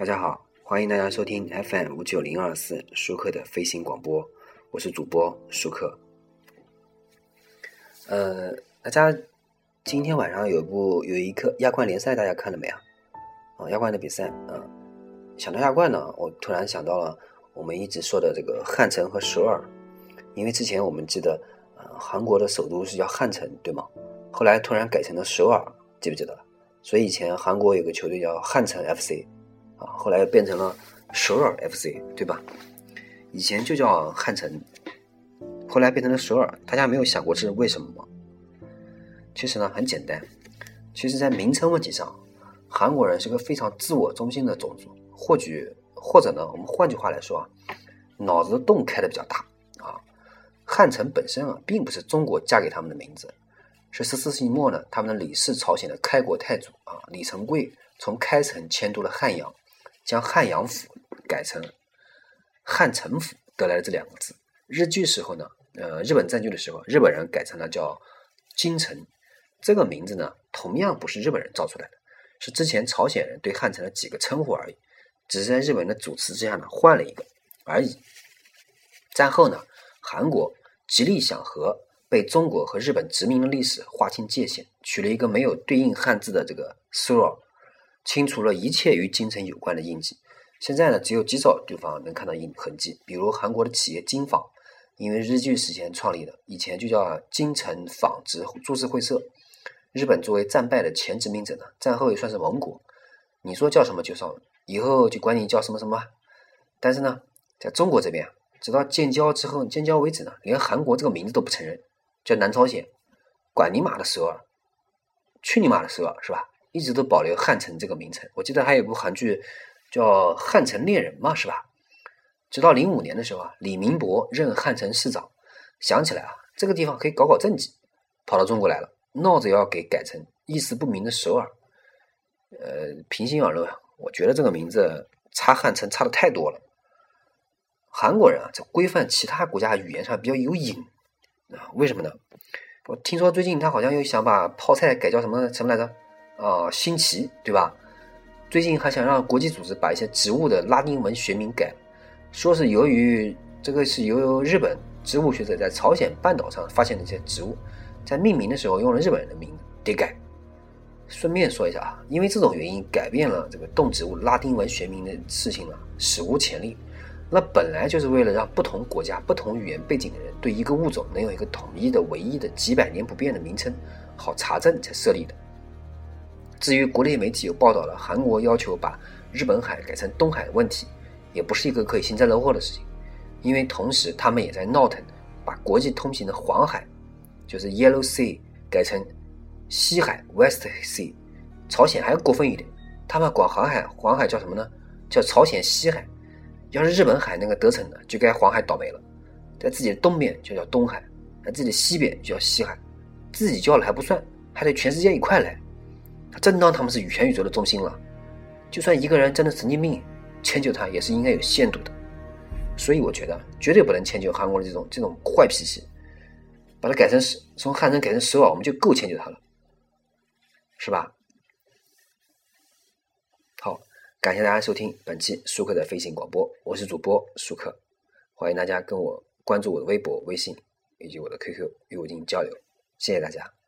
大家好，欢迎大家收听 FM 五九零二四舒克的飞行广播，我是主播舒克。呃，大家今天晚上有部有一个亚冠联赛，大家看了没啊？啊，亚冠的比赛，嗯，想到亚冠呢，我突然想到了我们一直说的这个汉城和首尔，因为之前我们记得，呃，韩国的首都是叫汉城，对吗？后来突然改成了首尔，记不记得了？所以以前韩国有个球队叫汉城 FC。啊，后来又变成了首尔 FC，对吧？以前就叫汉城，后来变成了首尔。大家没有想过这是为什么吗？其实呢，很简单。其实，在名称问题上，韩国人是个非常自我中心的种族。或许，或者呢，我们换句话来说啊，脑子洞开的比较大啊。汉城本身啊，并不是中国加给他们的名字，是十四世纪末呢，他们的李氏朝鲜的开国太祖啊，李成桂从开城迁都了汉阳。将汉阳府改成汉城府，得来的这两个字。日据时候呢，呃，日本占据的时候，日本人改成了叫京城。这个名字呢，同样不是日本人造出来的，是之前朝鲜人对汉城的几个称呼而已，只是在日本人的主持之下呢，换了一个而已。战后呢，韩国极力想和被中国和日本殖民的历史划清界限，取了一个没有对应汉字的这个 “suro”。清除了一切与京城有关的印记。现在呢，只有极少地方能看到印痕迹，比如韩国的企业京纺，因为日据时期创立的，以前就叫京城纺织株式会社。日本作为战败的前殖民者呢，战后也算是盟国，你说叫什么就算了，以后就管你叫什么什么。但是呢，在中国这边，直到建交之后，建交为止呢，连韩国这个名字都不承认，叫南朝鲜，管你妈的首尔，去你妈的首尔，是吧？一直都保留汉城这个名称，我记得还有部韩剧叫《汉城恋人》嘛，是吧？直到零五年的时候啊，李明博任汉城市长，想起来啊，这个地方可以搞搞政绩，跑到中国来了，闹着要给改成意思不明的首尔。呃，平心而论啊，我觉得这个名字差汉城差的太多了。韩国人啊，在规范其他国家语言上比较有瘾啊，为什么呢？我听说最近他好像又想把泡菜改叫什么什么来着？啊，新奇，对吧？最近还想让国际组织把一些植物的拉丁文学名改，说是由于这个是由日本植物学者在朝鲜半岛上发现的一些植物，在命名的时候用了日本人的名字，得改。顺便说一下啊，因为这种原因改变了这个动植物拉丁文学名的事情啊，史无前例。那本来就是为了让不同国家、不同语言背景的人对一个物种能有一个统一的、唯一的、几百年不变的名称，好查证才设立的。至于国内媒体有报道了韩国要求把日本海改成东海的问题，也不是一个可以幸灾乐祸的事情，因为同时他们也在闹腾，把国际通行的黄海，就是 Yellow Sea 改成西海 West Sea。朝鲜还要过分一点，他们管黄海黄海叫什么呢？叫朝鲜西海。要是日本海那个得逞了，就该黄海倒霉了，在自己的东边就叫东海，在自己的西边就叫西海，自己叫了还不算，还得全世界一块来。他真当他们是全宇宙的中心了，就算一个人真的神经病，迁就他也是应该有限度的。所以我觉得绝对不能迁就韩国的这种这种坏脾气，把它改成从汉城改成首尔，我们就够迁就他了，是吧？好，感谢大家收听本期舒克的飞行广播，我是主播舒克，欢迎大家跟我关注我的微博、微信以及我的 QQ 与我进行交流，谢谢大家。